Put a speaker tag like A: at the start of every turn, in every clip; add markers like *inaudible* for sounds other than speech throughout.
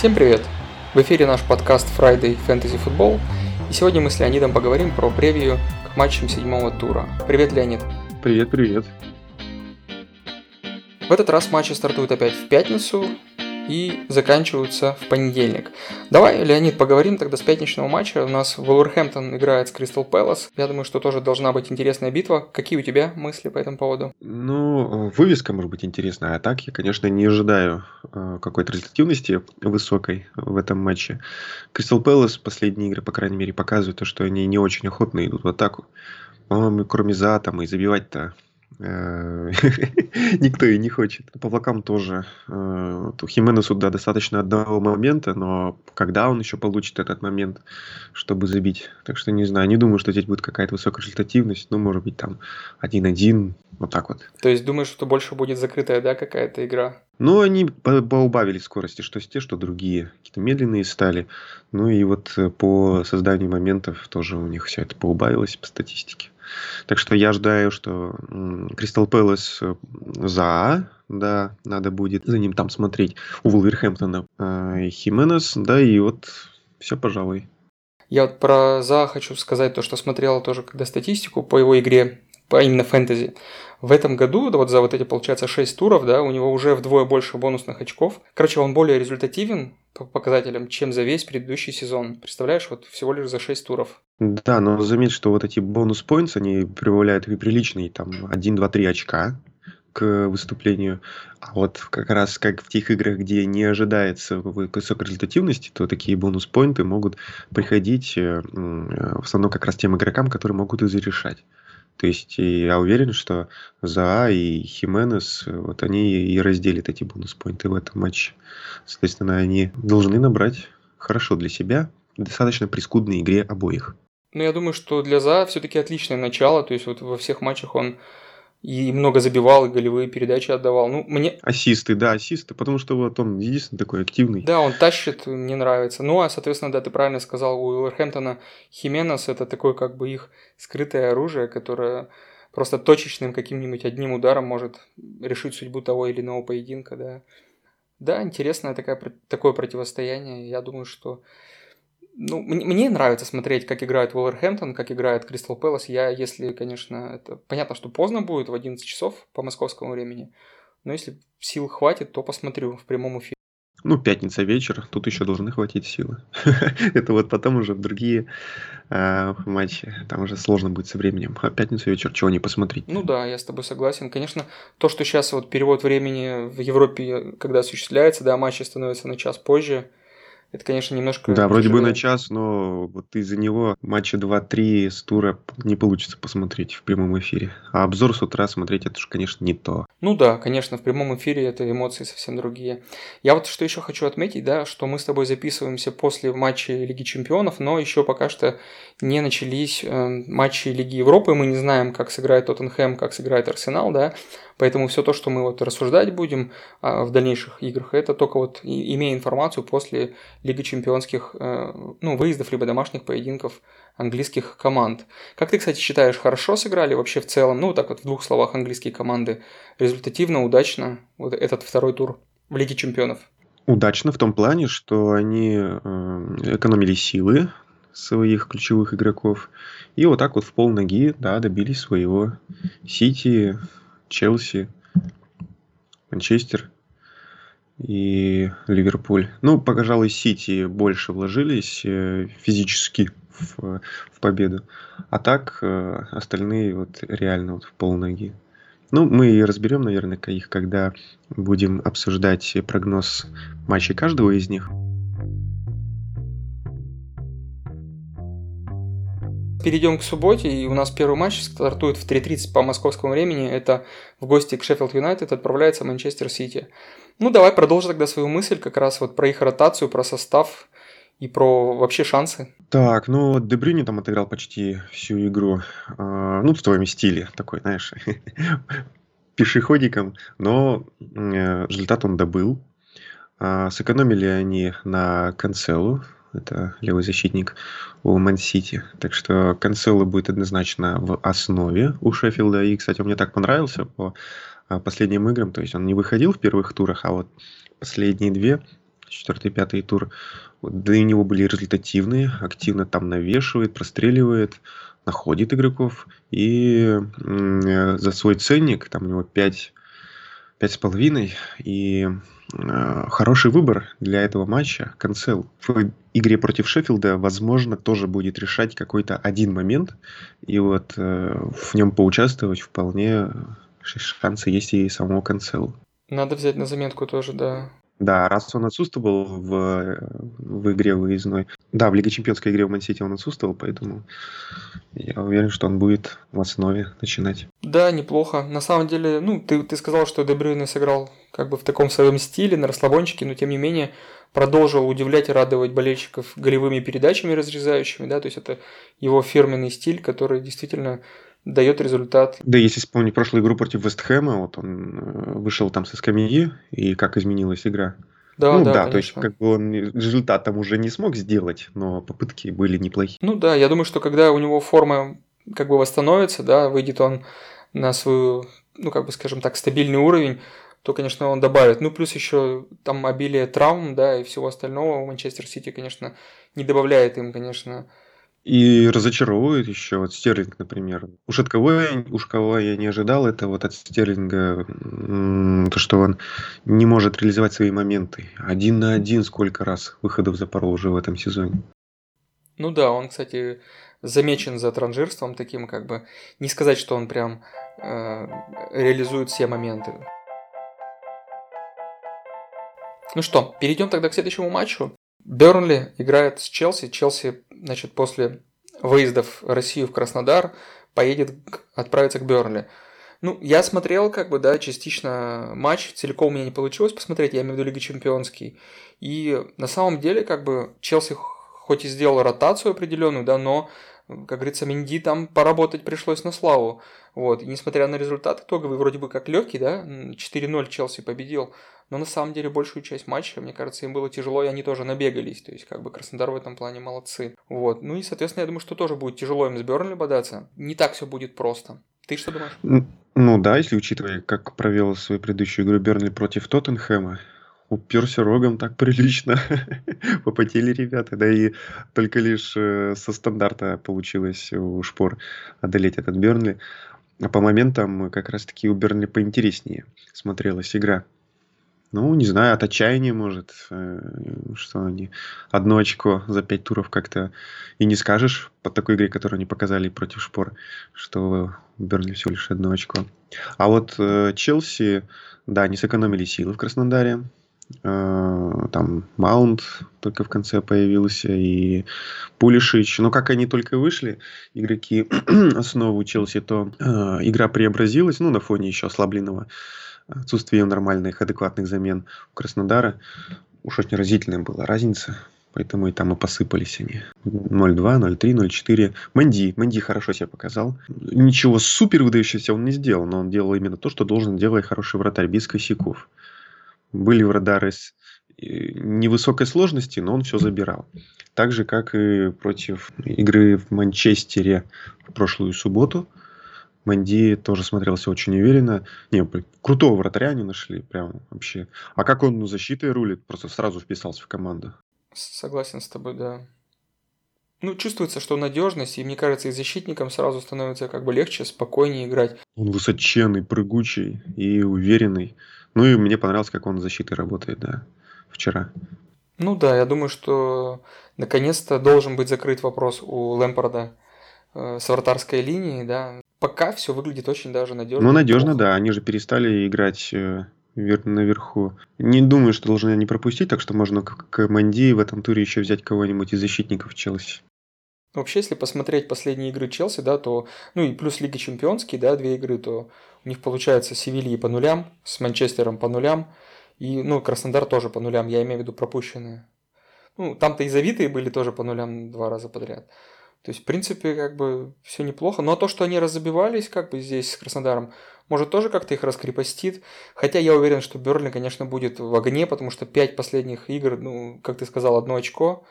A: Всем привет! В эфире наш подкаст Friday Fantasy Football, и сегодня мы с Леонидом поговорим про превью к матчам седьмого тура. Привет, Леонид!
B: Привет, привет!
A: В этот раз матчи стартуют опять в пятницу, и заканчиваются в понедельник. Давай, Леонид, поговорим тогда с пятничного матча. У нас Вулверхэмптон играет с Кристал Пэлас. Я думаю, что тоже должна быть интересная битва. Какие у тебя мысли по этому поводу?
B: Ну, вывеска может быть интересная, а так я, конечно, не ожидаю э, какой-то результативности высокой в этом матче. Кристал Пэлас последние игры, по крайней мере, показывают то, что они не очень охотно идут в атаку. По-моему, кроме за там и забивать-то *laughs* никто и не хочет. По влакам тоже. Э, Хименесу, да, достаточно одного момента, но когда он еще получит этот момент, чтобы забить? Так что не знаю, не думаю, что здесь будет какая-то высокая результативность. Ну, может быть, там 1-1, вот так вот.
A: То есть думаешь, что больше будет закрытая, да, какая-то игра?
B: Ну, они поубавили скорости, что те, что другие. Какие-то медленные стали. Ну и вот э, по созданию моментов тоже у них все это поубавилось по статистике. Так что я ожидаю, что Кристал Пэлас э, за, да, надо будет за ним там смотреть. У Вулверхэмптона э, Хименес, да, и вот все, пожалуй.
A: Я вот про За хочу сказать то, что смотрел тоже когда статистику по его игре, по именно фэнтези. В этом году, вот за вот эти, получается, 6 туров, да, у него уже вдвое больше бонусных очков. Короче, он более результативен по показателям, чем за весь предыдущий сезон. Представляешь, вот всего лишь за 6 туров.
B: Да, но заметь, что вот эти бонус points, они прибавляют и приличные, там, 1, 2, 3 очка к выступлению. А вот как раз как в тех играх, где не ожидается высокой результативности, то такие бонус-поинты могут приходить э, в основном как раз тем игрокам, которые могут их зарешать. То есть я уверен, что За и Хименес, вот они и разделят эти бонус-поинты в этом матче. Соответственно, они должны набрать хорошо для себя, достаточно прискудной игре обоих.
A: Ну, я думаю, что для За все-таки отличное начало. То есть вот во всех матчах он и много забивал, и голевые передачи отдавал. Ну, мне...
B: Ассисты, да, ассисты, потому что вот он единственный такой активный.
A: Да, он тащит, мне нравится. Ну, а, соответственно, да, ты правильно сказал, у Уилверхэмптона Хименес – это такое как бы их скрытое оружие, которое просто точечным каким-нибудь одним ударом может решить судьбу того или иного поединка, да. Да, интересное такое, такое противостояние. Я думаю, что ну, мне, нравится смотреть, как играет Уолверхэмптон, как играет Кристал Пэлас. Я, если, конечно, это понятно, что поздно будет, в 11 часов по московскому времени, но если сил хватит, то посмотрю в прямом эфире.
B: Ну, пятница вечер, тут еще должны хватить силы. *laughs* Это вот потом уже в другие э, матчи, там уже сложно будет со временем. А пятницу вечер чего не посмотреть?
A: Ну да, я с тобой согласен. Конечно, то, что сейчас вот перевод времени в Европе, когда осуществляется, да, матчи становятся на час позже, это, конечно, немножко...
B: Да, вроде бы на час, но вот из-за него матча 2-3 с тура не получится посмотреть в прямом эфире. А обзор с утра смотреть, это же, конечно, не то.
A: Ну да, конечно, в прямом эфире это эмоции совсем другие. Я вот что еще хочу отметить, да, что мы с тобой записываемся после матча Лиги Чемпионов, но еще пока что не начались э, матчи Лиги Европы. Мы не знаем, как сыграет Тоттенхэм, как сыграет Арсенал, да. Поэтому все то, что мы вот рассуждать будем а, в дальнейших играх, это только вот имея информацию после Лиги Чемпионских э, ну, выездов либо домашних поединков английских команд. Как ты, кстати, считаешь, хорошо сыграли вообще в целом, ну, так вот в двух словах, английские команды, результативно, удачно, вот этот второй тур в Лиге Чемпионов?
B: Удачно в том плане, что они э, экономили силы своих ключевых игроков и вот так вот в пол ноги, да, добились своего. Сити Челси, Манчестер и Ливерпуль. Ну, пожалуй, Сити больше вложились э, физически в, в победу. А так э, остальные вот реально вот в полноги. Ну, мы разберем, наверное, их, когда будем обсуждать прогноз матчей каждого из них.
A: Перейдем к субботе, и у нас первый матч стартует в 3.30 по московскому времени. Это в гости к Шеффилд Юнайтед отправляется Манчестер Сити. Ну, давай продолжим тогда свою мысль как раз вот про их ротацию, про состав и про вообще шансы.
B: Так, ну, Дебрюни там отыграл почти всю игру. Э, ну, в твоем стиле такой, знаешь, *laughs* пешеходиком. Но э, результат он добыл. Э, сэкономили они на Канцелу, это левый защитник у Ман-Сити. Так что Канцело будет однозначно в основе у Шеффилда. И, кстати, он мне так понравился по а, последним играм. То есть он не выходил в первых турах, а вот последние две четвертый, пятый тур. У него были результативные, активно там навешивает, простреливает, находит игроков. И за свой ценник, там у него 5 пять с половиной. И э, хороший выбор для этого матча. Канцел в игре против Шеффилда, возможно, тоже будет решать какой-то один момент. И вот э, в нем поучаствовать вполне шансы есть и самого Канцелу.
A: Надо взять на заметку тоже, да.
B: Да, раз он отсутствовал в, в игре выездной. Да, в Лиге Чемпионской игре в Мансити он отсутствовал, поэтому я уверен, что он будет в основе начинать.
A: Да, неплохо. На самом деле, ну, ты, ты сказал, что Дебрюйне сыграл как бы в таком своем стиле, на расслабончике, но тем не менее продолжил удивлять и радовать болельщиков голевыми передачами разрезающими, да, то есть это его фирменный стиль, который действительно дает результат.
B: Да, если вспомнить прошлую игру против Вестхэма, вот он э, вышел там со скамьи, и как изменилась игра. Да, ну да, да то есть как бы он результат там уже не смог сделать, но попытки были неплохие.
A: Ну да, я думаю, что когда у него форма как бы восстановится, да, выйдет он на свою, ну как бы скажем так, стабильный уровень, то, конечно, он добавит. Ну, плюс еще там обилие травм, да, и всего остального у Манчестер Сити, конечно, не добавляет им, конечно,
B: и разочаровывает еще вот Стерлинг, например. Уж от кого я, уж кого я не ожидал, это вот от Стерлинга, то, что он не может реализовать свои моменты. Один на один сколько раз выходов запорол уже в этом сезоне.
A: Ну да, он, кстати, замечен за транжирством таким, как бы, не сказать, что он прям э, реализует все моменты. Ну что, перейдем тогда к следующему матчу. Бернли играет с Челси. Челси, значит, после выездов в Россию в Краснодар поедет, отправиться к Бернли. Ну, я смотрел, как бы, да, частично матч, целиком у меня не получилось посмотреть, я имею в виду Лига Чемпионский. И на самом деле, как бы, Челси хоть и сделал ротацию определенную, да, но, как говорится, Минди там поработать пришлось на славу. Вот, и несмотря на результат итоговый, вроде бы как легкий, да, 4-0 Челси победил, но на самом деле большую часть матча, мне кажется, им было тяжело, и они тоже набегались. То есть, как бы Краснодар в этом плане молодцы. Вот. Ну и, соответственно, я думаю, что тоже будет тяжело им с Бернли бодаться. Не так все будет просто. Ты что думаешь?
B: Ну да, если учитывая, как провел свою предыдущую игру Бернли против Тоттенхэма, уперся рогом так прилично. *laughs* Попотели ребята. Да и только лишь э, со стандарта получилось у Шпор одолеть этот Бернли. А по моментам как раз-таки у Бернли поинтереснее смотрелась игра. Ну, не знаю, от отчаяния, может, э, что они одно очко за пять туров как-то и не скажешь по такой игре, которую они показали против Шпор, что Бернли всего лишь одно очко. А вот э, Челси, да, не сэкономили силы в Краснодаре. Э, там Маунт только в конце появился и Пулишич. Но как они только вышли, игроки *clears throat* основу Челси, то игра преобразилась, ну, на фоне еще ослабленного отсутствие нормальных, адекватных замен у Краснодара. Уж очень разительная была разница. Поэтому и там и посыпались они. 0-2, 0-3, 0-4. Мэнди. Мэнди хорошо себя показал. Ничего супер выдающегося он не сделал, но он делал именно то, что должен делать хороший вратарь, без косяков. Были вратары с э, невысокой сложности, но он все забирал. Так же, как и против игры в Манчестере в прошлую субботу – Манди тоже смотрелся очень уверенно. Не, крутого вратаря они нашли, прям вообще. А как он ну, защитой рулит, просто сразу вписался в команду.
A: Согласен с тобой, да. Ну, чувствуется, что надежность, и мне кажется, и защитникам сразу становится как бы легче, спокойнее играть.
B: Он высоченный, прыгучий и уверенный. Ну и мне понравилось, как он защитой работает, да, вчера.
A: Ну да, я думаю, что наконец-то должен быть закрыт вопрос у Лэмпорда э, с вратарской линией, да пока все выглядит очень даже надежно.
B: Ну, надежно, да. Они же перестали играть э, наверху. Не думаю, что должны они пропустить, так что можно к Манди в этом туре еще взять кого-нибудь из защитников Челси.
A: Вообще, если посмотреть последние игры Челси, да, то, ну и плюс Лига Чемпионские, да, две игры, то у них получается Севильи по нулям, с Манчестером по нулям, и, ну, Краснодар тоже по нулям, я имею в виду пропущенные. Ну, там-то и завитые были тоже по нулям два раза подряд. То есть, в принципе, как бы все неплохо. Но то, что они разобивались, как бы здесь с Краснодаром, может тоже как-то их раскрепостит. Хотя я уверен, что Берли, конечно, будет в огне, потому что 5 последних игр, ну, как ты сказал, одно очко.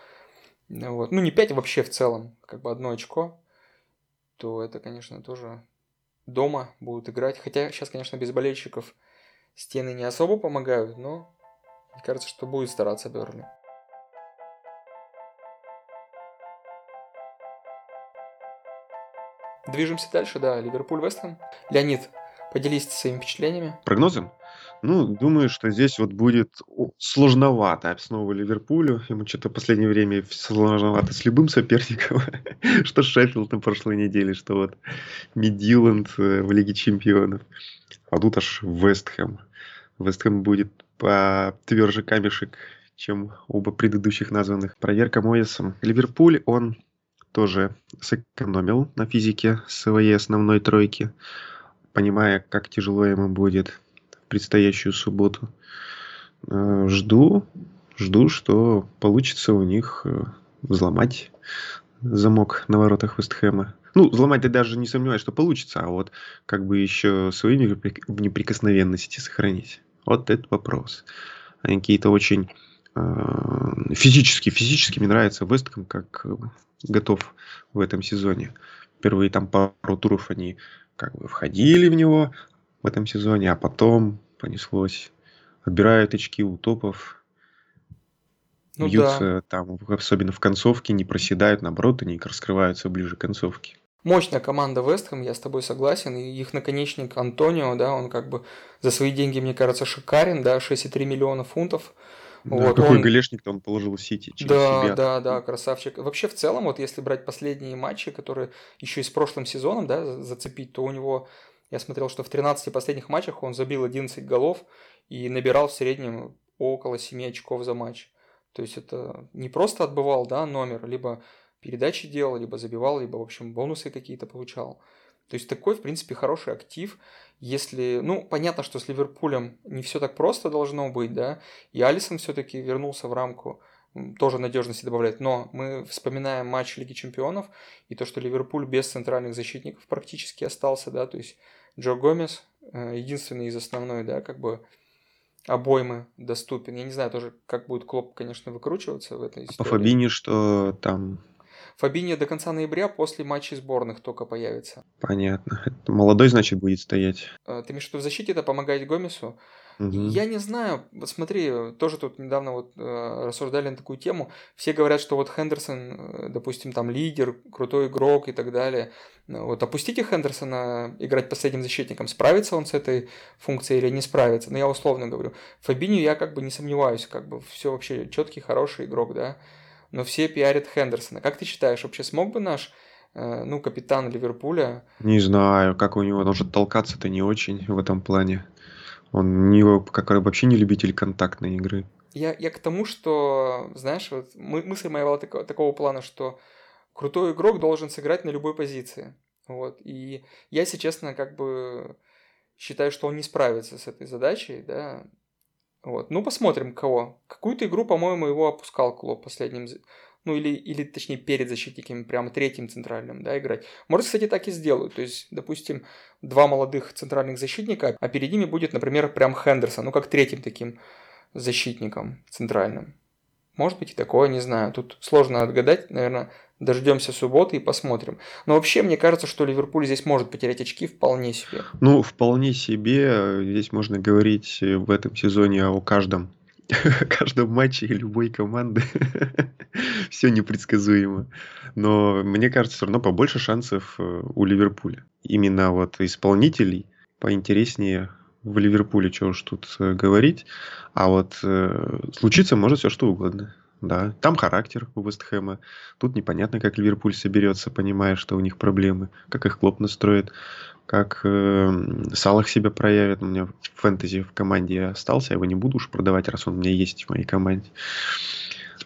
A: Вот. Ну, не 5 вообще в целом, как бы одно очко. То это, конечно, тоже дома будут играть. Хотя сейчас, конечно, без болельщиков стены не особо помогают, но Мне кажется, что будет стараться Берли. Движемся дальше, да, Ливерпуль, Вестхэм. Леонид, поделись своими впечатлениями.
B: Прогнозом? Ну, думаю, что здесь вот будет сложновато снова Ливерпулю. Ему что-то в последнее время сложновато с любым соперником. *laughs* что Шеффилд на прошлой неделе, что вот Мидиланд э, в Лиге Чемпионов. А тут аж Вестхэм. Вестхэм будет по тверже камешек, чем оба предыдущих названных. Проверка Моэсом. Ливерпуль, он тоже сэкономил на физике своей основной тройки, понимая, как тяжело ему будет в предстоящую субботу. Э, жду, жду, что получится у них э, взломать замок на воротах Вестхэма. Ну, взломать я даже не сомневаюсь, что получится, а вот как бы еще свои неприкосновенности сохранить. Вот этот вопрос. Они какие-то очень э, физически, физически мне нравится Вестхэм как готов в этом сезоне. Первые там пару туров они как бы входили в него в этом сезоне, а потом понеслось. Отбирают очки у топов, ну, бьются да. там, особенно в концовке, не проседают, наоборот, они раскрываются ближе к концовке.
A: Мощная команда Вестхэм, я с тобой согласен. И их наконечник Антонио, да, он как бы за свои деньги, мне кажется, шикарен, да, 6,3 миллиона фунтов.
B: Да, вот, какой он... голешник-то он положил в Сити
A: через да, себя. Да, да, красавчик. Вообще, в целом, вот если брать последние матчи, которые еще и с прошлым сезоном, да, зацепить, то у него, я смотрел, что в 13 последних матчах он забил 11 голов и набирал в среднем около 7 очков за матч. То есть это не просто отбывал, да, номер, либо передачи делал, либо забивал, либо, в общем, бонусы какие-то получал. То есть такой, в принципе, хороший актив. Если, ну, понятно, что с Ливерпулем не все так просто должно быть, да, и Алисон все-таки вернулся в рамку, тоже надежности добавляет. Но мы вспоминаем матч Лиги Чемпионов и то, что Ливерпуль без центральных защитников практически остался, да, то есть Джо Гомес э, единственный из основной, да, как бы обоймы доступен. Я не знаю тоже, как будет Клоп, конечно, выкручиваться в этой истории.
B: По Фабине, что там
A: Фабиньо до конца ноября после матчей сборных только появится.
B: Понятно. Это молодой, значит, будет стоять.
A: Э, ты имеешь в виду в защите это помогает Гомесу? Угу. Я не знаю, вот смотри, тоже тут недавно вот э, рассуждали на такую тему. Все говорят, что вот Хендерсон, э, допустим, там лидер, крутой игрок и так далее. Вот опустите Хендерсона играть последним защитником, справится он с этой функцией или не справится. Но я условно говорю. Фабиню я как бы не сомневаюсь, как бы все вообще четкий, хороший игрок, да но все пиарят Хендерсона. Как ты считаешь, вообще смог бы наш э, ну, капитан Ливерпуля.
B: Не знаю, как у него, он же толкаться-то не очень в этом плане. Он не, как вообще не любитель контактной игры.
A: Я, я к тому, что, знаешь, вот мы, мысль моя была такого, такого плана, что крутой игрок должен сыграть на любой позиции. Вот. И я, если честно, как бы считаю, что он не справится с этой задачей, да, вот. Ну, посмотрим, кого. Какую-то игру, по-моему, его опускал Клоп последним, ну или, или точнее перед защитниками, прямо третьим центральным, да, играть. Может, кстати, так и сделают. То есть, допустим, два молодых центральных защитника, а перед ними будет, например, прям Хендерсон, ну как третьим таким защитником центральным. Может быть и такое, не знаю. Тут сложно отгадать, наверное, Дождемся субботы и посмотрим. Но вообще, мне кажется, что Ливерпуль здесь может потерять очки вполне себе.
B: Ну, вполне себе. Здесь можно говорить в этом сезоне о каждом *laughs* каждом матче любой команды *laughs* все непредсказуемо. Но мне кажется, все равно побольше шансов э, у Ливерпуля. Именно вот исполнителей поинтереснее в Ливерпуле, что уж тут э, говорить. А вот э, случиться может все что угодно. Да, там характер у Вестхэма. Тут непонятно, как Ливерпуль соберется, понимая, что у них проблемы. Как их Клоп настроит, как э, Салах себя проявит. У меня фэнтези в команде остался, я его не буду уж продавать, раз он у меня есть в моей команде.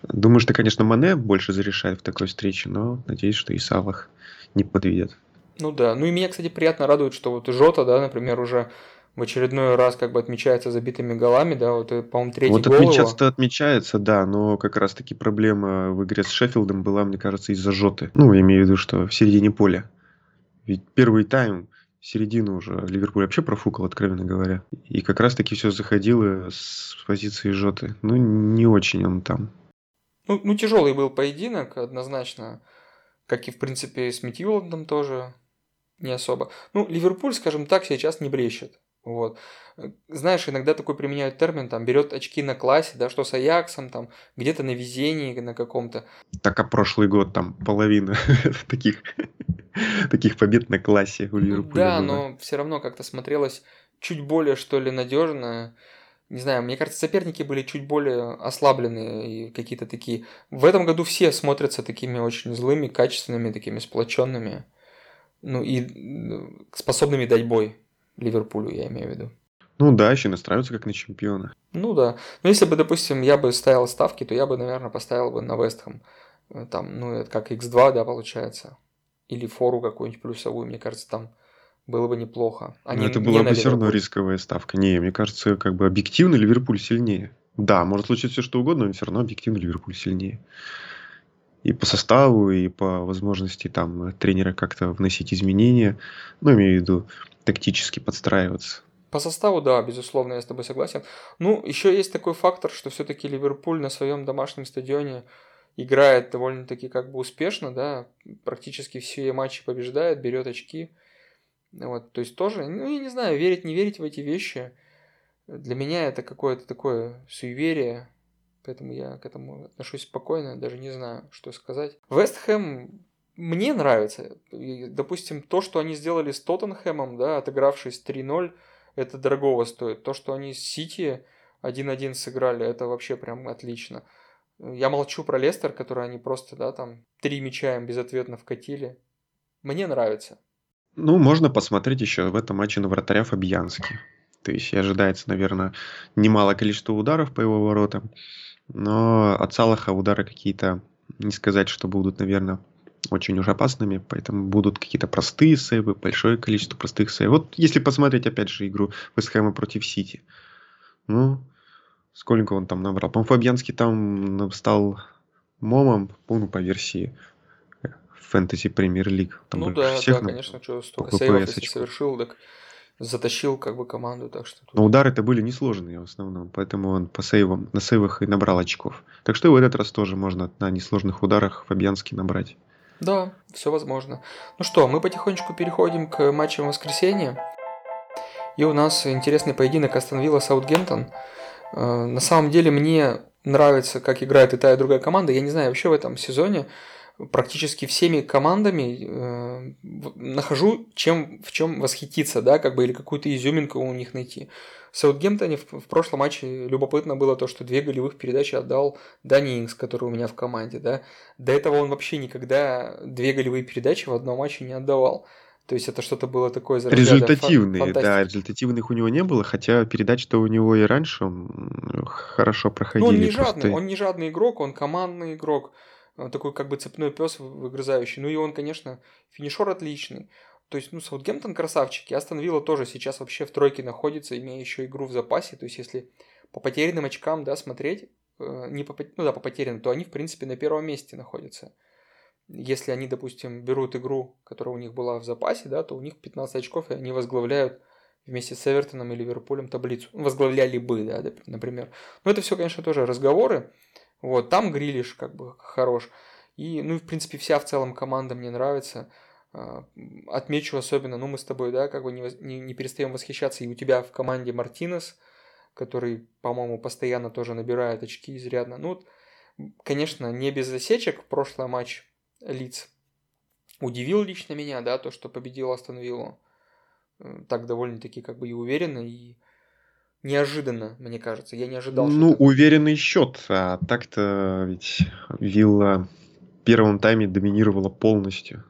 B: Думаю, что, конечно, Мане больше зарешает в такой встрече, но надеюсь, что и Салах не подведет.
A: Ну да, ну и меня, кстати, приятно радует, что вот Жота, да, например, уже в очередной раз как бы отмечается забитыми голами, да, вот, по-моему, третий
B: Вот
A: гол
B: отмечаться-то отмечается, да, но как раз-таки проблема в игре с Шеффилдом была, мне кажется, из-за жоты. Ну, я имею в виду, что в середине поля. Ведь первый тайм, середину уже Ливерпуль вообще профукал, откровенно говоря. И как раз-таки все заходило с позиции жоты. Ну, не очень он там.
A: Ну, ну тяжелый был поединок, однозначно. Как и, в принципе, с Митьюландом тоже не особо. Ну, Ливерпуль, скажем так, сейчас не блещет. Вот. Э, знаешь, иногда такой применяют термин, там, берет очки на классе, да, что с Аяксом, там, где-то на везении на каком-то.
B: Так, а прошлый год там половина *laughs* таких, таких побед на классе у Ливерпуля
A: да,
B: было.
A: но все равно как-то смотрелось чуть более, что ли, надежно. Не знаю, мне кажется, соперники были чуть более ослабленные и какие-то такие. В этом году все смотрятся такими очень злыми, качественными, такими сплоченными. Ну и способными дать бой Ливерпулю, я имею в виду.
B: Ну да, еще настраиваются как на чемпиона.
A: Ну да. Но если бы, допустим, я бы ставил ставки, то я бы, наверное, поставил бы на Вестхэм. Э, Там, ну, это как x2, да, получается. Или фору какую-нибудь плюсовую, мне кажется, там было бы неплохо. А
B: Но
A: не,
B: это была бы все равно рисковая ставка. Не, мне кажется, как бы объективно Ливерпуль сильнее. Да, может случиться все что угодно, но все равно объективно Ливерпуль сильнее. И по составу, и по возможности там тренера как-то вносить изменения. Ну, имею в виду тактически подстраиваться.
A: По составу, да, безусловно, я с тобой согласен. Ну, еще есть такой фактор, что все-таки Ливерпуль на своем домашнем стадионе играет довольно-таки как бы успешно, да, практически все матчи побеждает, берет очки. Вот, то есть тоже, ну, я не знаю, верить, не верить в эти вещи, для меня это какое-то такое суеверие, поэтому я к этому отношусь спокойно, даже не знаю, что сказать. Вест Хэм мне нравится. И, допустим, то, что они сделали с Тоттенхэмом, да, отыгравшись 3-0, это дорогого стоит. То, что они с Сити 1-1 сыграли, это вообще прям отлично. Я молчу про Лестер, который они просто, да, там, три мяча им безответно вкатили. Мне нравится.
B: Ну, можно посмотреть еще в этом матче на вратаря Фабьянски. То есть ожидается, наверное, немало количество ударов по его воротам. Но от Салаха удары какие-то, не сказать, что будут, наверное, очень уж опасными, поэтому будут какие-то простые сейвы, большое количество простых сейвов. Вот если посмотреть, опять же, игру Вестхэма против Сити, ну, сколько он там набрал? По-моему, Фабьянский там стал момом, помню, по версии фэнтези премьер лиг. Там
A: ну да,
B: всех
A: да,
B: на-
A: конечно, что столько сейвов, если совершил, так затащил как бы команду, так что тут...
B: Но удары-то были несложные в основном, поэтому он по сейвам, на сейвах и набрал очков. Так что и в этот раз тоже можно на несложных ударах Фабьянский набрать.
A: Да, все возможно. Ну что, мы потихонечку переходим к матчам воскресенья. И у нас интересный поединок Астон Вилла Саутгемптон. Э, На самом деле мне нравится, как играет и та, и другая команда. Я не знаю, вообще в этом сезоне практически всеми командами э, нахожу чем в чем восхититься, да, как бы или какую-то изюминку у них найти. В Саутгемптоне в, в прошлом матче любопытно было то, что две голевых передачи отдал Дани Инкс, который у меня в команде, да. До этого он вообще никогда две голевые передачи в одном матче не отдавал. То есть это что-то было такое
B: Результативные, да, результативных у него не было, хотя передачи-то у него и раньше хорошо
A: Ну, он
B: проходили.
A: не жадный,
B: просто
A: он не жадный игрок, он командный игрок, такой как бы цепной пес выгрызающий. Ну и он, конечно, финишер отличный. То есть, ну, Саутгемптон красавчики, Астон Вилла тоже сейчас вообще в тройке находится, имея еще игру в запасе. То есть, если по потерянным очкам, да, смотреть, э, не по, ну да, по потерянным, то они, в принципе, на первом месте находятся. Если они, допустим, берут игру, которая у них была в запасе, да, то у них 15 очков, и они возглавляют вместе с Эвертоном или Ливерпулем таблицу. Возглавляли бы, да, например. Но это все, конечно, тоже разговоры. Вот, там Грилиш как бы хорош. И, ну, в принципе, вся в целом команда мне нравится. А, Отмечу особенно, ну, мы с тобой, да, как бы не, не, не перестаем восхищаться. И у тебя в команде Мартинес, который, по-моему, постоянно тоже набирает очки изрядно. Ну, конечно, не без засечек. Прошлый матч Лиц удивил лично меня, да, то, что победил Астон Виллу. Э, Так довольно-таки как бы и уверенно, и неожиданно, мне кажется. Я не ожидал, что
B: Ну,
A: так.
B: уверенный счет, а так-то ведь Вилла в первом тайме доминировала полностью.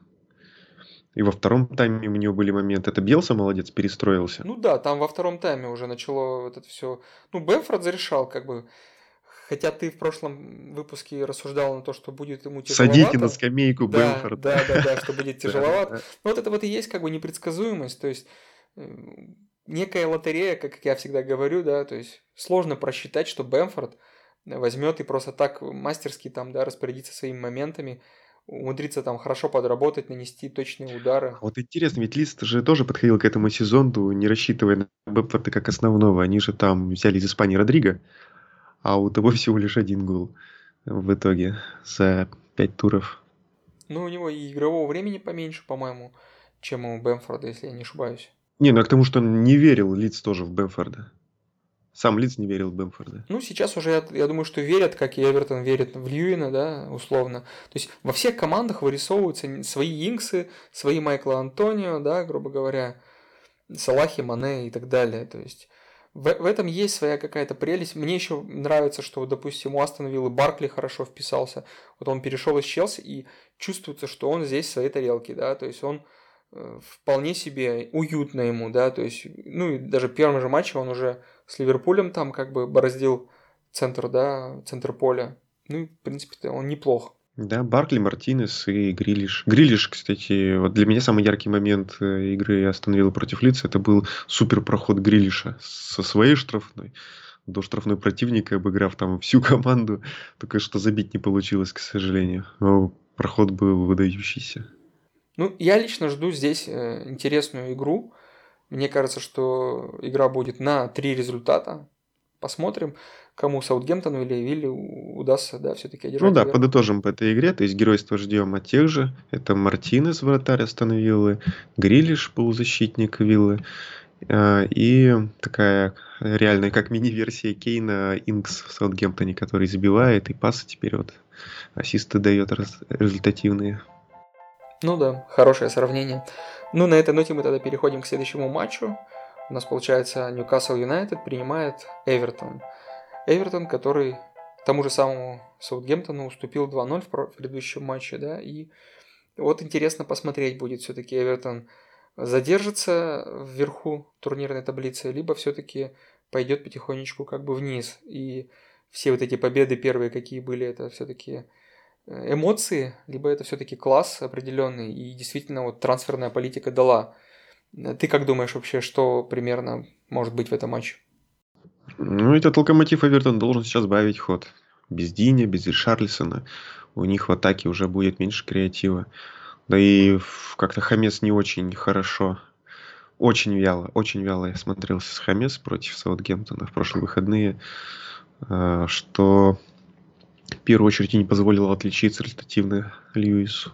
B: И во втором тайме у него были моменты. Это Белса молодец, перестроился.
A: Ну да, там во втором тайме уже начало вот это все. Ну, Бенфорд зарешал, как бы. Хотя ты в прошлом выпуске рассуждал на то, что будет ему тяжеловато.
B: Садите на скамейку
A: да, да, да, да, что будет *laughs* тяжеловато. Ну, вот это вот и есть как бы непредсказуемость, то есть некая лотерея, как я всегда говорю, да, то есть сложно просчитать, что Бенфорд возьмет и просто так мастерски там, да, распорядится своими моментами, умудрится там хорошо подработать, нанести точные удары.
B: А Вот интересно, ведь Лист же тоже подходил к этому сезону, не рассчитывая на Бенфорда как основного. Они же там взяли из Испании Родриго, а у того всего лишь один гол в итоге за пять туров.
A: Ну, у него и игрового времени поменьше, по-моему, чем у Бенфорда, если я не ошибаюсь.
B: Не, ну а к тому, что не верил Лиц тоже в Бэмфорда. Сам Лиц не верил в Бэмфорда.
A: Ну, сейчас уже, я, я думаю, что верят, как и Эвертон верит в Льюина, да, условно. То есть во всех командах вырисовываются свои Инксы, свои Майкла Антонио, да, грубо говоря, Салахи, Мане и так далее. То есть в, в этом есть своя какая-то прелесть. Мне еще нравится, что, допустим, у Астон Виллы Баркли хорошо вписался. Вот он перешел из Челси, и чувствуется, что он здесь в своей тарелке, да, то есть он вполне себе уютно ему, да, то есть, ну и даже в первом же матче он уже с Ливерпулем там как бы бороздил центр, да, центр поля. Ну в принципе, он неплох.
B: Да, Баркли, Мартинес и Грилиш. Грилиш, кстати, вот для меня самый яркий момент э, игры Астон Вилла против Лица, это был супер проход Грилиша со своей штрафной до штрафной противника, обыграв там всю команду. Только что забить не получилось, к сожалению. Но проход был выдающийся.
A: Ну, я лично жду здесь э, интересную игру. Мне кажется, что игра будет на три результата. Посмотрим кому Саутгемптону или Вилли удастся, да, все-таки
B: одержать. Ну да, верх. подытожим по этой игре. То есть геройство ждем от тех же. Это Мартинес, вратарь Астон Виллы, Грилиш, полузащитник Виллы. А, и такая реальная, как мини-версия Кейна, Инкс в Саутгемптоне, который забивает и пасы теперь вот ассисты дает результативные.
A: Ну да, хорошее сравнение. Ну, на этой ноте мы тогда переходим к следующему матчу. У нас получается Ньюкасл Юнайтед принимает Эвертон. Эвертон, который тому же самому Саутгемптону уступил 2-0 в предыдущем матче, да, и вот интересно посмотреть будет все-таки Эвертон задержится вверху турнирной таблицы, либо все-таки пойдет потихонечку как бы вниз. И все вот эти победы первые, какие были, это все-таки эмоции, либо это все-таки класс определенный, и действительно вот трансферная политика дала. Ты как думаешь вообще, что примерно может быть в этом матче?
B: Ну, этот локомотив Эвертон должен сейчас бавить ход. Без Диня, без Ришарлисона. У них в атаке уже будет меньше креатива. Да и как-то Хамес не очень хорошо. Очень вяло, очень вяло я смотрелся с Хамес против Саутгемптона в прошлые выходные. А, что первую очередь и не позволило отличиться результативно Льюису.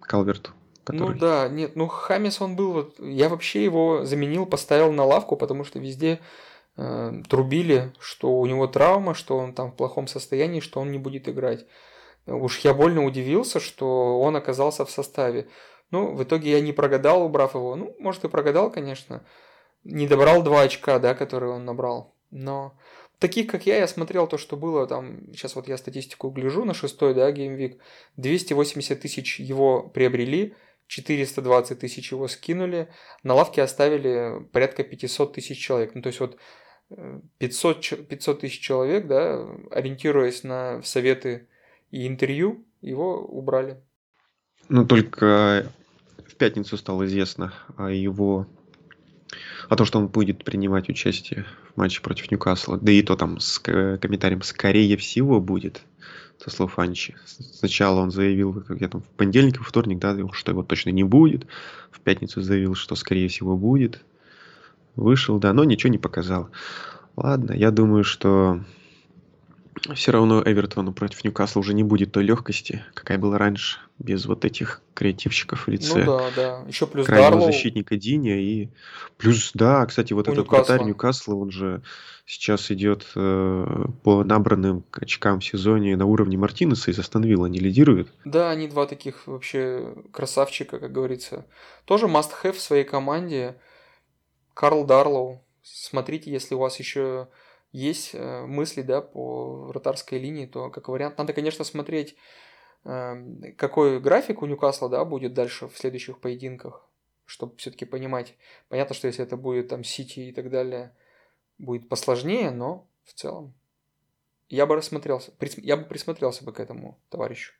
B: Калверту.
A: Ну который... Ну да, нет, ну Хамис он был, вот, я вообще его заменил, поставил на лавку, потому что везде э, трубили, что у него травма, что он там в плохом состоянии, что он не будет играть. Уж я больно удивился, что он оказался в составе. Ну, в итоге я не прогадал, убрав его. Ну, может, и прогадал, конечно. Не добрал два очка, да, которые он набрал. Но таких, как я, я смотрел то, что было там, сейчас вот я статистику гляжу на шестой, да, геймвик, 280 тысяч его приобрели, 420 тысяч его скинули, на лавке оставили порядка 500 тысяч человек. Ну, то есть вот 500, э, 500 тысяч человек, да, ориентируясь на советы и интервью, его убрали.
B: Ну, только в пятницу стало известно о его о том, что он будет принимать участие в матче против Ньюкасла. Да и то там с комментарием «скорее всего будет» со слов Анчи. Сначала он заявил где-то в понедельник, во вторник, да, что его точно не будет. В пятницу заявил, что скорее всего будет. Вышел, да, но ничего не показал. Ладно, я думаю, что все равно Эвертону против Ньюкасла уже не будет той легкости, какая была раньше, без вот этих креативщиков в лице. Ну
A: да, да. Еще плюс
B: крайнего Дарлоу. защитника Диня и плюс, да, кстати, вот У этот Ньюкасла. вратарь Ньюкасла, он же сейчас идет э, по набранным очкам в сезоне на уровне Мартинеса из Остановила, не лидирует.
A: Да, они два таких вообще красавчика, как говорится. Тоже must-have в своей команде. Карл Дарлоу. Смотрите, если у вас еще есть э, мысли да, по вратарской линии, то как вариант надо, конечно, смотреть, эм, какой график у Ньюкасла да, будет дальше в следующих поединках, чтобы все-таки понимать. Понятно, что если это будет там Сити и так далее, будет посложнее, но в целом я бы рассмотрелся, я бы присмотрелся бы к этому товарищу.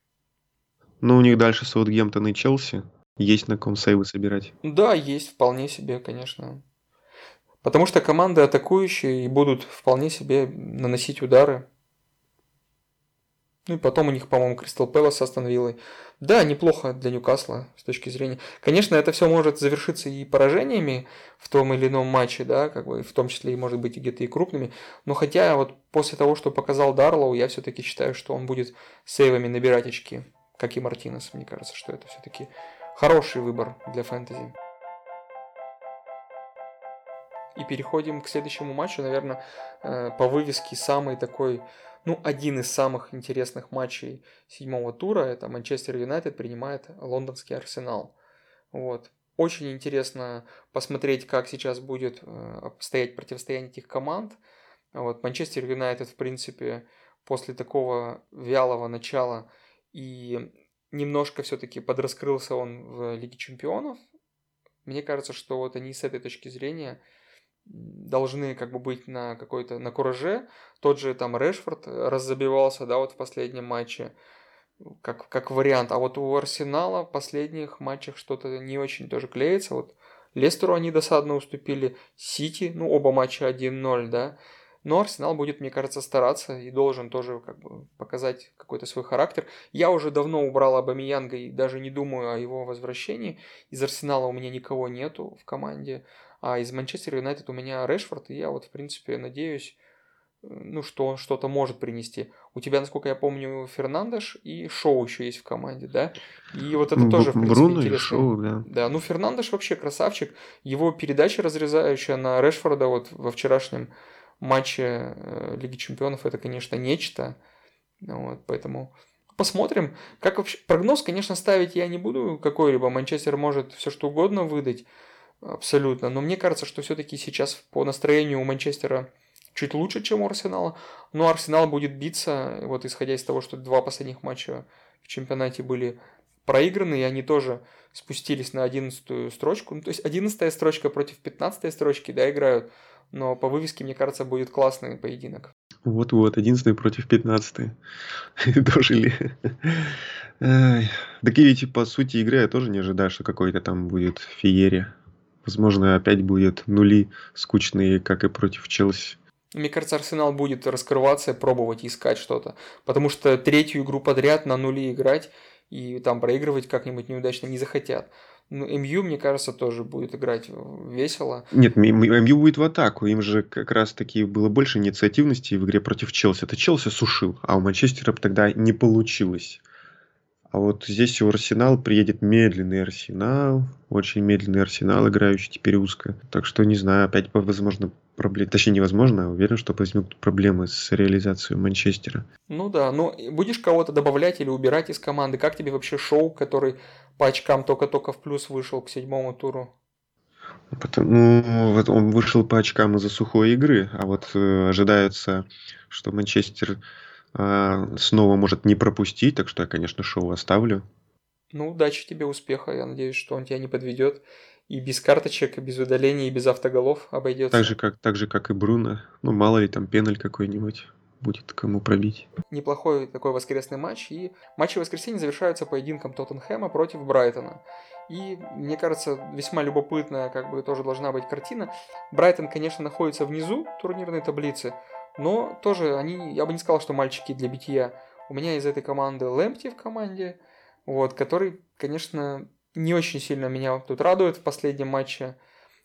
B: Ну, у них дальше Саутгемптон и Челси. Есть на ком сейвы собирать.
A: Да, есть вполне себе, конечно. Потому что команды атакующие и будут вполне себе наносить удары. Ну и потом у них, по-моему, Кристал Пэлас остановил. Да, неплохо для Ньюкасла с точки зрения. Конечно, это все может завершиться и поражениями в том или ином матче, да, как бы в том числе и может быть где-то и крупными. Но хотя вот после того, что показал Дарлоу, я все-таки считаю, что он будет сейвами набирать очки, как и Мартинес. Мне кажется, что это все-таки хороший выбор для фэнтези. И переходим к следующему матчу, наверное, э, по вывеске самый такой, ну, один из самых интересных матчей седьмого тура. Это Манчестер Юнайтед принимает лондонский Арсенал. Вот. Очень интересно посмотреть, как сейчас будет э, стоять противостояние этих команд. Вот. Манчестер Юнайтед, в принципе, после такого вялого начала и немножко все-таки подраскрылся он в Лиге Чемпионов. Мне кажется, что вот они с этой точки зрения должны как бы быть на какой-то на кураже. Тот же там Решфорд раззабивался, да, вот в последнем матче как, как вариант. А вот у Арсенала в последних матчах что-то не очень тоже клеится. Вот Лестеру они досадно уступили, Сити, ну оба матча 1-0, да. Но Арсенал будет, мне кажется, стараться и должен тоже как бы показать какой-то свой характер. Я уже давно убрал Абамиянга и даже не думаю о его возвращении. Из Арсенала у меня никого нету в команде. А из Манчестер Юнайтед у меня Решфорд, и я вот, в принципе, надеюсь, э, ну, что он что-то может принести. У тебя, насколько я помню, Фернандеш и Шоу еще есть в команде, да? И вот это тоже, в принципе, Бруно интересно. И Шоу, да. Да, ну Фернандеш вообще красавчик. Его передача разрезающая на Решфорда вот во вчерашнем матче э, Лиги Чемпионов, это, конечно, нечто. Вот, поэтому посмотрим. Как вообще... Прогноз, конечно, ставить я не буду какой-либо. Манчестер может все что угодно выдать. Абсолютно. Но мне кажется, что все-таки сейчас по настроению у Манчестера чуть лучше, чем у Арсенала. Но Арсенал будет биться, вот исходя из того, что два последних матча в чемпионате были проиграны, и они тоже спустились на одиннадцатую строчку. Ну, то есть одиннадцатая строчка против пятнадцатой строчки, да, играют. Но по вывеске, мне кажется, будет классный поединок.
B: Вот-вот, одиннадцатый против пятнадцатой. *laughs* Дожили. Так и ведь, по сути игры я тоже не ожидаю, что какой-то там будет феерия. Возможно, опять будет нули скучные, как и против Челси.
A: Мне кажется, Арсенал будет раскрываться, пробовать искать что-то. Потому что третью игру подряд на нули играть и там проигрывать как-нибудь неудачно не захотят. Ну, МЮ, мне кажется, тоже будет играть весело.
B: Нет, МЮ будет в атаку. Им же как раз-таки было больше инициативности в игре против Челси. Это Челси сушил, а у Манчестера тогда не получилось. А вот здесь у Арсенал приедет медленный Арсенал, очень медленный Арсенал, играющий теперь узко. Так что, не знаю, опять, возможно, проблемы. Точнее, невозможно, а уверен, что возникнут проблемы с реализацией Манчестера.
A: Ну да, но будешь кого-то добавлять или убирать из команды? Как тебе вообще шоу, который по очкам только-только в плюс вышел к седьмому туру?
B: Потому, ну, вот он вышел по очкам из-за сухой игры, а вот э, ожидается, что Манчестер снова может не пропустить, так что я, конечно, шоу оставлю.
A: Ну, удачи тебе, успеха. Я надеюсь, что он тебя не подведет. И без карточек, и без удаления, и без автоголов обойдется.
B: Так же, как, так же, как и Бруно. Ну, мало ли там пеналь какой-нибудь будет кому пробить.
A: Неплохой такой воскресный матч. И матчи воскресенья завершаются поединком Тоттенхэма против Брайтона. И, мне кажется, весьма любопытная как бы тоже должна быть картина. Брайтон, конечно, находится внизу турнирной таблицы, но тоже они, я бы не сказал, что мальчики для битья. У меня из этой команды Лэмпти в команде, вот, который, конечно, не очень сильно меня тут радует в последнем матче.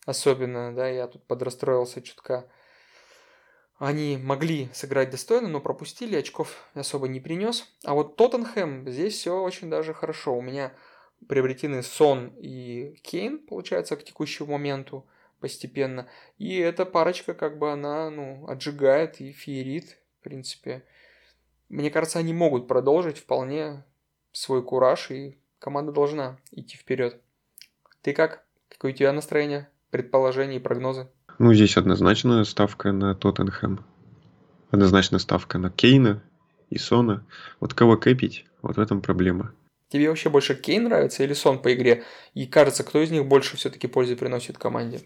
A: Особенно, да, я тут подрастроился чутка. Они могли сыграть достойно, но пропустили, очков особо не принес. А вот Тоттенхэм, здесь все очень даже хорошо. У меня приобретены Сон и Кейн, получается, к текущему моменту постепенно. И эта парочка, как бы, она, ну, отжигает и феерит, в принципе. Мне кажется, они могут продолжить вполне свой кураж, и команда должна идти вперед. Ты как? Какое у тебя настроение, предположения и прогнозы?
B: Ну, здесь однозначно ставка на Тоттенхэм. Однозначно ставка на Кейна и Сона. Вот кого кэпить, вот в этом проблема.
A: Тебе вообще больше Кейн нравится или Сон по игре? И кажется, кто из них больше все-таки пользы приносит команде?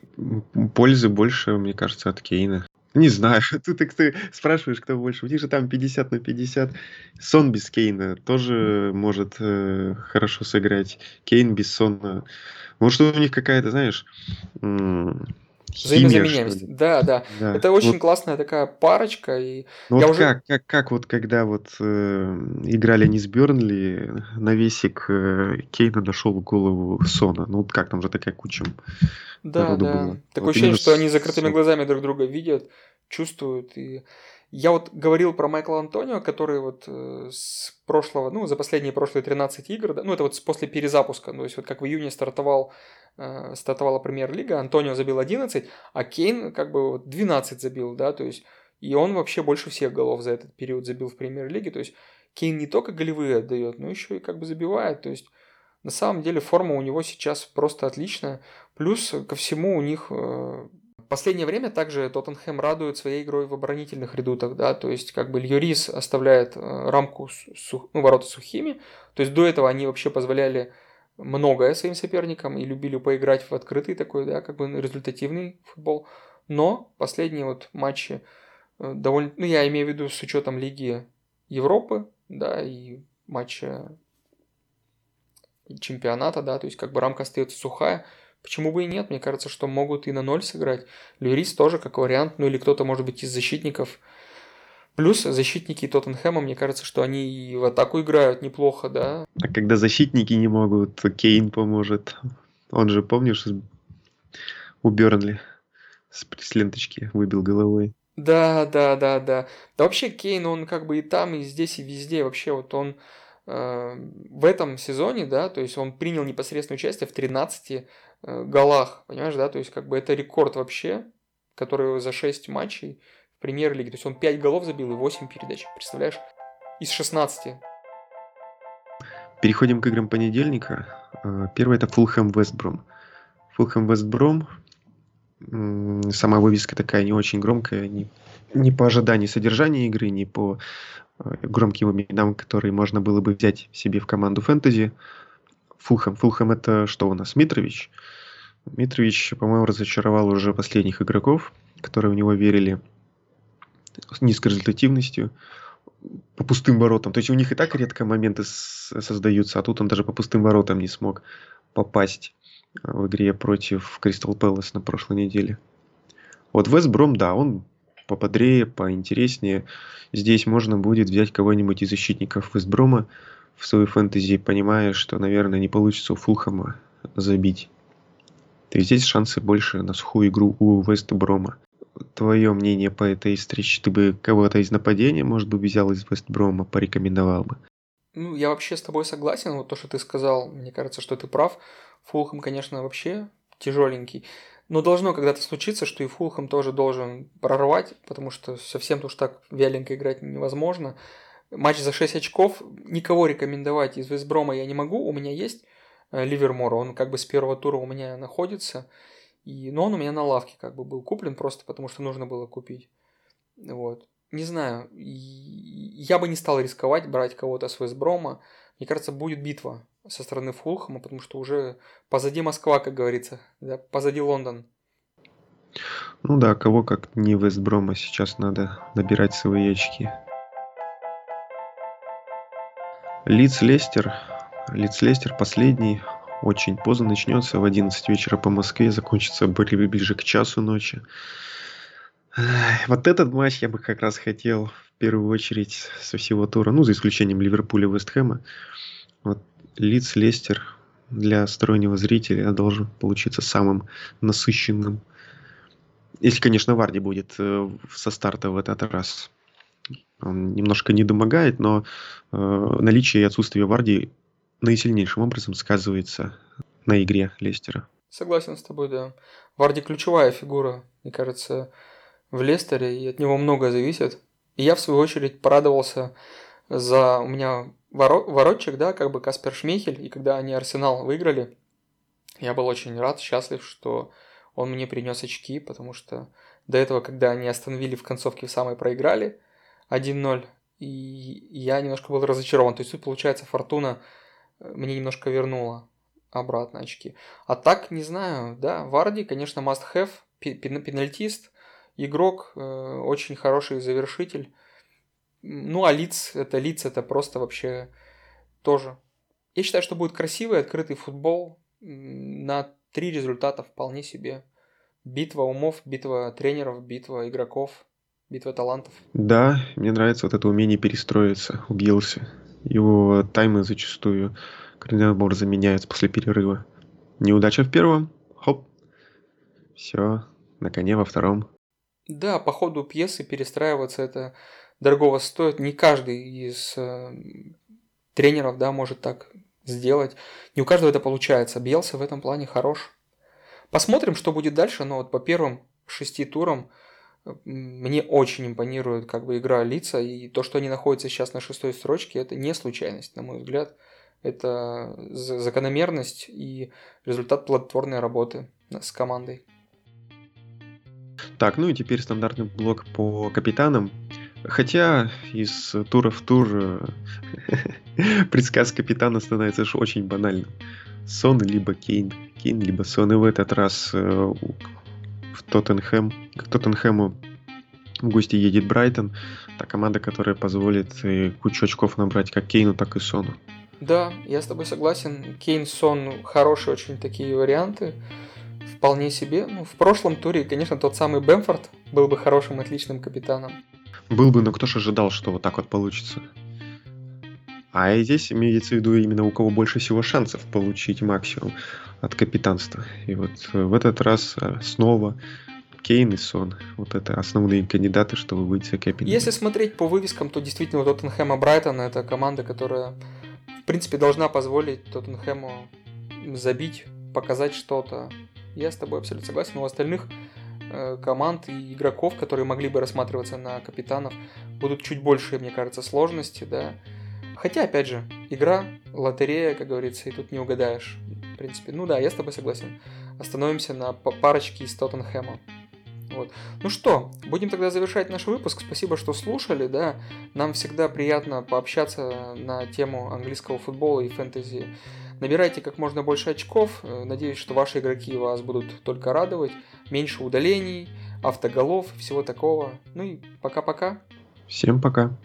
B: Пользы больше, мне кажется, от Кейна. Не знаю, *laughs* ты, ты, ты спрашиваешь, кто больше. У них же там 50 на 50. Сон без Кейна тоже может э, хорошо сыграть. Кейн без Сона. Может, у них какая-то, знаешь,
A: Взаимозаменяемость. Да, да, да. Это очень вот. классная такая парочка. И
B: ну я вот уже... как, как, как вот когда вот э, играли они с Бернли, навесик э, Кейна нашел голову Сона. Ну вот как там же такая куча
A: Да, да. Было. Такое вот ощущение, что они закрытыми глазами друг друга видят, чувствуют. И Я вот говорил про Майкла Антонио, который вот э, с прошлого, ну, за последние прошлые 13 игр, да, ну, это вот после перезапуска, то есть вот как в июне стартовал, э, стартовала премьер-лига, Антонио забил 11, а Кейн как бы вот 12 забил, да, то есть и он вообще больше всех голов за этот период забил в премьер-лиге, то есть Кейн не только голевые отдает, но еще и как бы забивает, то есть на самом деле форма у него сейчас просто отличная. Плюс ко всему у них э, последнее время также Тоттенхэм радует своей игрой в оборонительных редутах, да, то есть как бы Льюрис оставляет э, рамку, сух, ну, ворота сухими, то есть до этого они вообще позволяли многое своим соперникам и любили поиграть в открытый такой, да, как бы результативный футбол, но последние вот матчи э, довольно, ну, я имею в виду с учетом Лиги Европы, да, и матча чемпионата, да, то есть как бы рамка остается сухая. Почему бы и нет? Мне кажется, что могут и на ноль сыграть. Люрис тоже как вариант, ну или кто-то, может быть, из защитников. Плюс защитники Тоттенхэма, мне кажется, что они и в атаку играют неплохо, да.
B: А когда защитники не могут, то Кейн поможет. Он же, помнишь, у Бернли с ленточки выбил головой.
A: Да, да, да, да. Да вообще Кейн, он как бы и там, и здесь, и везде. Вообще вот он э, в этом сезоне, да, то есть он принял непосредственное участие в 13 э, голах, понимаешь, да, то есть как бы это рекорд вообще, который за 6 матчей премьер-лиге. То есть он 5 голов забил и 8 передач, представляешь? Из 16.
B: Переходим к играм понедельника. Э, первый это Фулхэм Вестбром. Фулхэм Вестбром сама вывеска такая не очень громкая, не, не по ожиданию содержания игры, не по э, громким именам, которые можно было бы взять себе в команду фэнтези. Фулхэм. Фулхэм это что у нас? Митрович. Митрович, по-моему, разочаровал уже последних игроков, которые в него верили с низкой результативностью, по пустым воротам. То есть у них и так редко моменты создаются, а тут он даже по пустым воротам не смог попасть в игре против Кристал Пэлас на прошлой неделе. Вот Вест Бром, да, он поподрее, поинтереснее. Здесь можно будет взять кого-нибудь из защитников Вестброма в свою фэнтези, понимая, что, наверное, не получится у Фулхэма забить. То есть здесь шансы больше на сухую игру у Вестброма. Твое мнение по этой встрече? Ты бы кого-то из нападения, может быть, взял из Вестброма, порекомендовал бы?
A: Ну, я вообще с тобой согласен. Вот то, что ты сказал, мне кажется, что ты прав. Фулхэм, конечно, вообще тяжеленький. Но должно когда-то случиться, что и Фулхэм тоже должен прорвать, потому что совсем уж так вяленько играть невозможно. Матч за 6 очков. Никого рекомендовать из Весброма я не могу. У меня есть э, Ливермор, он как бы с первого тура у меня находится. И, но он у меня на лавке как бы был куплен просто потому, что нужно было купить. Вот. Не знаю, я бы не стал рисковать брать кого-то с Весброма. Мне кажется, будет битва со стороны Фулхэма, потому что уже позади Москва, как говорится, да, позади Лондон.
B: Ну да, кого как не Вестброма сейчас надо набирать свои очки. Лиц Лестер. Лиц Лестер последний. Очень поздно начнется в 11 вечера по Москве, закончится ближе к часу ночи. Вот этот матч я бы как раз хотел в первую очередь со всего тура, ну, за исключением Ливерпуля и Вестхэма. Вот Лиц Лестер для стороннего зрителя должен получиться самым насыщенным. Если, конечно, Варди будет э, со старта в этот раз. Он немножко не домогает, но э, наличие и отсутствие Варди наисильнейшим образом сказывается на игре Лестера.
A: Согласен с тобой, да. Варди ключевая фигура, мне кажется, в Лестере, и от него многое зависит. И я, в свою очередь, порадовался за... У меня воротчик, да, как бы Каспер Шмейхель, и когда они Арсенал выиграли, я был очень рад, счастлив, что он мне принес очки, потому что до этого, когда они остановили в концовке, в самой проиграли 1-0, и я немножко был разочарован. То есть тут, получается, Фортуна мне немножко вернула обратно очки. А так, не знаю, да, Варди, конечно, must have, пенальтист, игрок, э, очень хороший завершитель. Ну, а лиц, это лиц, это просто вообще тоже. Я считаю, что будет красивый, открытый футбол на три результата вполне себе. Битва умов, битва тренеров, битва игроков, битва талантов.
B: Да, мне нравится вот это умение перестроиться у Гилси. Его таймы зачастую кардинальным образом после перерыва. Неудача в первом, хоп, все, на коне во втором.
A: Да, по ходу пьесы перестраиваться это дорогого стоит. Не каждый из э, тренеров, да, может так сделать. Не у каждого это получается. Бьелса в этом плане хорош. Посмотрим, что будет дальше, но вот по первым шести турам мне очень импонирует как бы игра лица, и то, что они находятся сейчас на шестой строчке, это не случайность, на мой взгляд. Это закономерность и результат плодотворной работы с командой.
B: Так, ну и теперь стандартный блок по капитанам. Хотя из тура в тур *laughs* предсказ капитана становится очень банальным. Сон либо Кейн, Кейн либо Сон. И в этот раз э, в Тоттенхэм, к Тоттенхэму в гости едет Брайтон. Та команда, которая позволит э, кучу очков набрать как Кейну, так и Сону.
A: Да, я с тобой согласен. Кейн, Сон хорошие очень такие варианты. Вполне себе. Ну, в прошлом туре, конечно, тот самый Бэмфорд был бы хорошим, отличным капитаном.
B: Был бы, но кто же ожидал, что вот так вот получится? А здесь имеется в виду именно у кого больше всего шансов получить максимум от капитанства. И вот в этот раз э, снова Кейн и Сон. Вот это основные кандидаты, чтобы выйти за капитана.
A: Если смотреть по вывескам, то действительно Тоттенхэм и Брайтон это команда, которая в принципе должна позволить Тоттенхэму забить, показать что-то. Я с тобой абсолютно согласен. У остальных э, команд и игроков, которые могли бы рассматриваться на капитанов, будут чуть больше, мне кажется, сложности, да. Хотя, опять же, игра, лотерея, как говорится, и тут не угадаешь. В принципе, ну да, я с тобой согласен. Остановимся на парочке из Тоттенхэма. Вот. Ну что, будем тогда завершать наш выпуск. Спасибо, что слушали, да. Нам всегда приятно пообщаться на тему английского футбола и фэнтези. Набирайте как можно больше очков. Надеюсь, что ваши игроки вас будут только радовать. Меньше удалений, автоголов, всего такого. Ну и пока-пока.
B: Всем пока.